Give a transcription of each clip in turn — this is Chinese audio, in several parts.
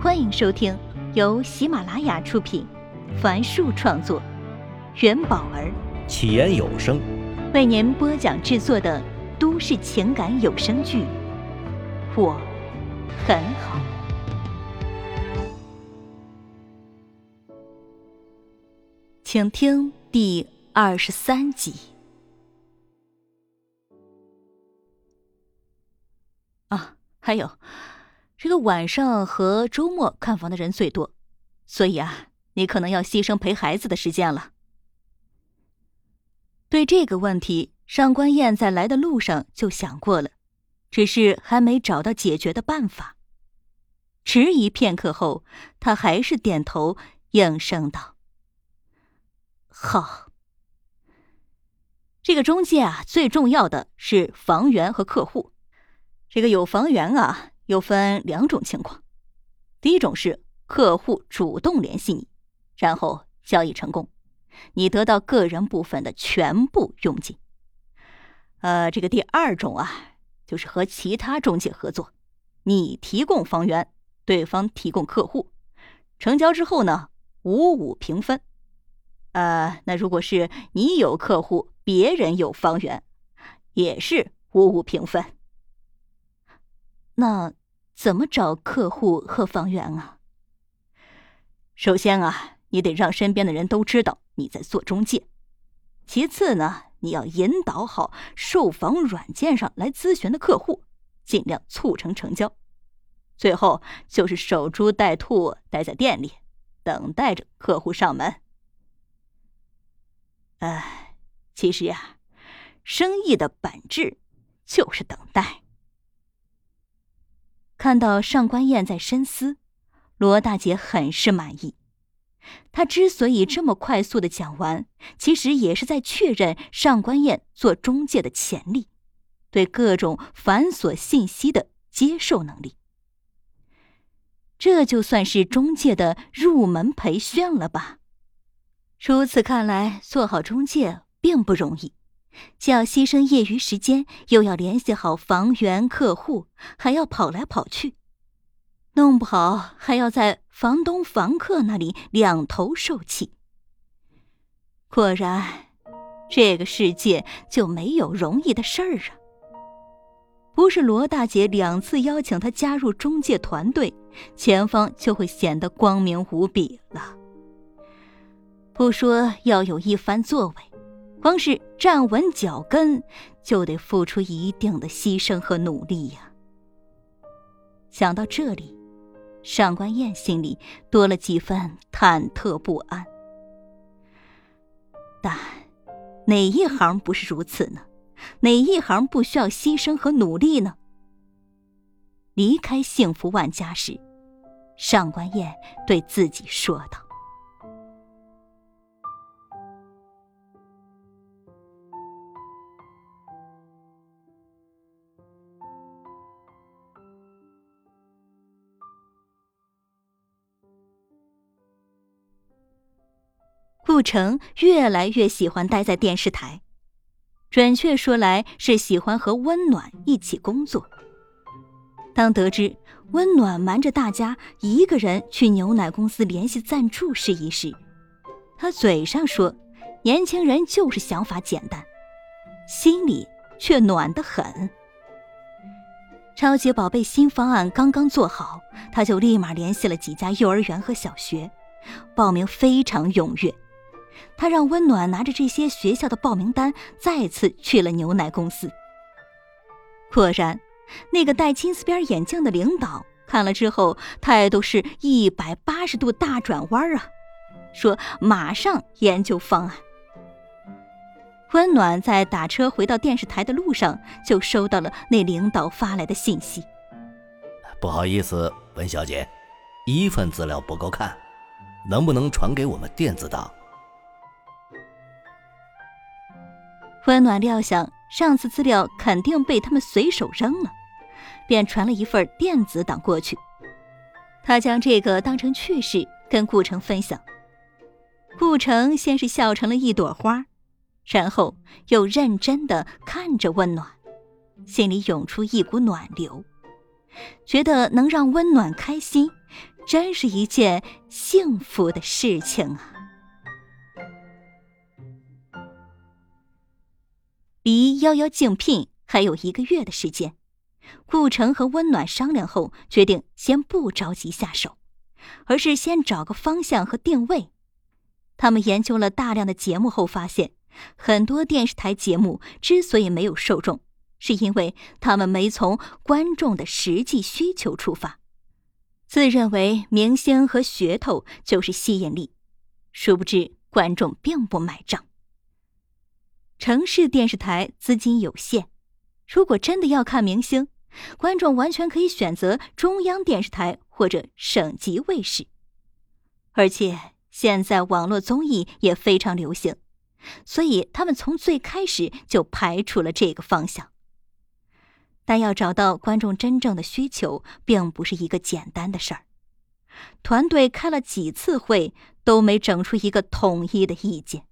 欢迎收听由喜马拉雅出品，凡树创作，元宝儿起言有声为您播讲制作的都市情感有声剧《我很好》，请听第二十三集。啊，还有。这个晚上和周末看房的人最多，所以啊，你可能要牺牲陪孩子的时间了。对这个问题，上官燕在来的路上就想过了，只是还没找到解决的办法。迟疑片刻后，他还是点头应声道：“好。这个中介啊，最重要的是房源和客户。这个有房源啊。”又分两种情况，第一种是客户主动联系你，然后交易成功，你得到个人部分的全部佣金。呃，这个第二种啊，就是和其他中介合作，你提供房源，对方提供客户，成交之后呢，五五平分。呃，那如果是你有客户，别人有房源，也是五五平分。那。怎么找客户和房源啊？首先啊，你得让身边的人都知道你在做中介。其次呢，你要引导好售房软件上来咨询的客户，尽量促成成交。最后就是守株待兔，待在店里，等待着客户上门。哎，其实呀，生意的本质就是等待。看到上官燕在深思，罗大姐很是满意。她之所以这么快速的讲完，其实也是在确认上官燕做中介的潜力，对各种繁琐信息的接受能力。这就算是中介的入门培训了吧？如此看来，做好中介并不容易。既要牺牲业余时间，又要联系好房源客户，还要跑来跑去，弄不好还要在房东、房客那里两头受气。果然，这个世界就没有容易的事儿啊！不是罗大姐两次邀请他加入中介团队，前方就会显得光明无比了。不说要有一番作为。光是站稳脚跟，就得付出一定的牺牲和努力呀。想到这里，上官燕心里多了几分忐忑不安。但哪一行不是如此呢？哪一行不需要牺牲和努力呢？离开幸福万家时，上官燕对自己说道。顾城越来越喜欢待在电视台，准确说来是喜欢和温暖一起工作。当得知温暖瞒着大家一个人去牛奶公司联系赞助事宜时，他嘴上说年轻人就是想法简单，心里却暖得很。超级宝贝新方案刚刚做好，他就立马联系了几家幼儿园和小学，报名非常踊跃。他让温暖拿着这些学校的报名单，再次去了牛奶公司。果然，那个戴金丝边眼镜的领导看了之后，态度是一百八十度大转弯啊，说马上研究方案。温暖在打车回到电视台的路上，就收到了那领导发来的信息：“不好意思，温小姐，一份资料不够看，能不能传给我们电子档？”温暖料想上次资料肯定被他们随手扔了，便传了一份电子档过去。他将这个当成趣事跟顾城分享。顾城先是笑成了一朵花，然后又认真的看着温暖，心里涌出一股暖流，觉得能让温暖开心，真是一件幸福的事情啊！离幺幺竞聘还有一个月的时间，顾城和温暖商量后，决定先不着急下手，而是先找个方向和定位。他们研究了大量的节目后发现，很多电视台节目之所以没有受众，是因为他们没从观众的实际需求出发，自认为明星和噱头就是吸引力，殊不知观众并不买账。城市电视台资金有限，如果真的要看明星，观众完全可以选择中央电视台或者省级卫视。而且现在网络综艺也非常流行，所以他们从最开始就排除了这个方向。但要找到观众真正的需求，并不是一个简单的事儿。团队开了几次会，都没整出一个统一的意见。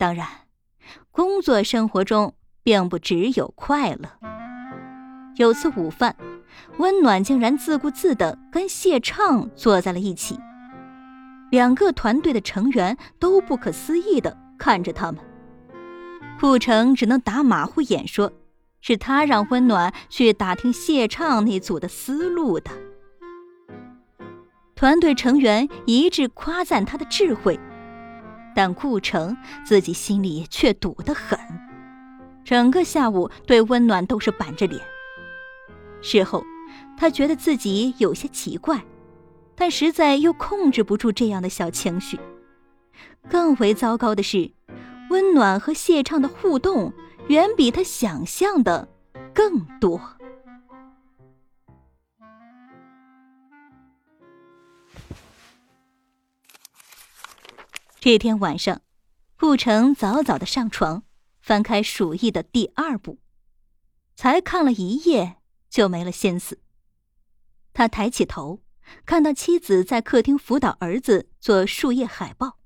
当然，工作生活中并不只有快乐。有次午饭，温暖竟然自顾自的跟谢畅坐在了一起，两个团队的成员都不可思议的看着他们。顾城只能打马虎眼说：“是他让温暖去打听谢畅那组的思路的。”团队成员一致夸赞他的智慧。但顾城自己心里却堵得很，整个下午对温暖都是板着脸。事后，他觉得自己有些奇怪，但实在又控制不住这样的小情绪。更为糟糕的是，温暖和谢畅的互动远比他想象的更多。这天晚上，顾城早早的上床，翻开《鼠疫》的第二部，才看了一夜就没了心思。他抬起头，看到妻子在客厅辅导儿子做树叶海报，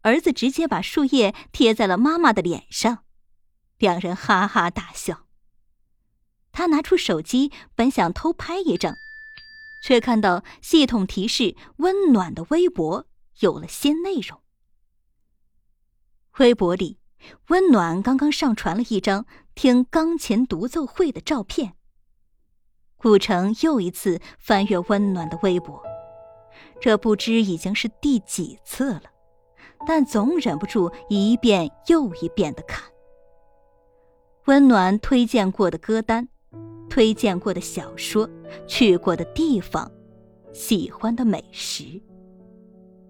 儿子直接把树叶贴在了妈妈的脸上，两人哈哈大笑。他拿出手机，本想偷拍一张，却看到系统提示：温暖的微博有了新内容。微博里，温暖刚刚上传了一张听钢琴独奏会的照片。顾城又一次翻阅温暖的微博，这不知已经是第几次了，但总忍不住一遍又一遍的看。温暖推荐过的歌单，推荐过的小说，去过的地方，喜欢的美食，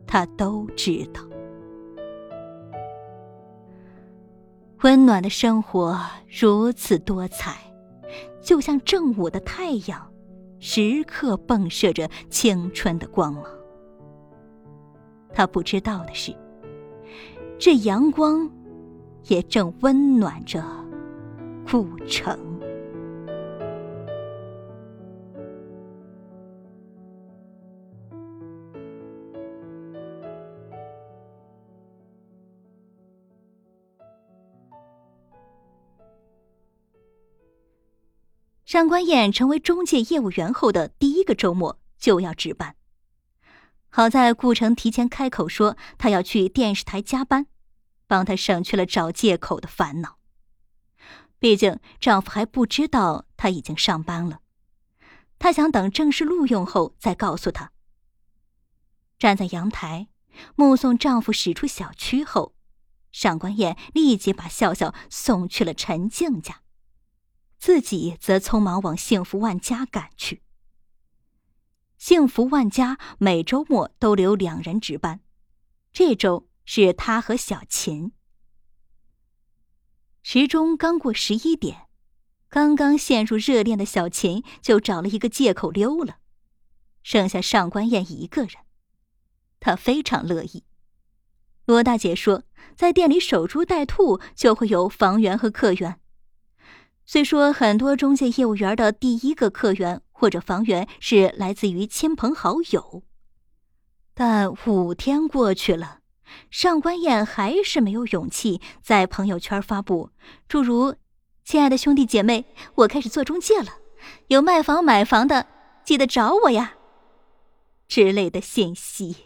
他都知道。温暖的生活如此多彩，就像正午的太阳，时刻迸射着青春的光芒。他不知道的是，这阳光也正温暖着古城。上官燕成为中介业务员后的第一个周末就要值班，好在顾城提前开口说他要去电视台加班，帮他省去了找借口的烦恼。毕竟丈夫还不知道她已经上班了，她想等正式录用后再告诉他。站在阳台，目送丈夫驶出小区后，上官燕立即把笑笑送去了陈静家。自己则匆忙往幸福万家赶去。幸福万家每周末都留两人值班，这周是他和小琴。时钟刚过十一点，刚刚陷入热恋的小琴就找了一个借口溜了，剩下上官燕一个人，她非常乐意。罗大姐说，在店里守株待兔，就会有房源和客源。虽说很多中介业务员的第一个客源或者房源是来自于亲朋好友，但五天过去了，上官燕还是没有勇气在朋友圈发布。诸如“亲爱的兄弟姐妹，我开始做中介了，有卖房买房的记得找我呀”之类的信息。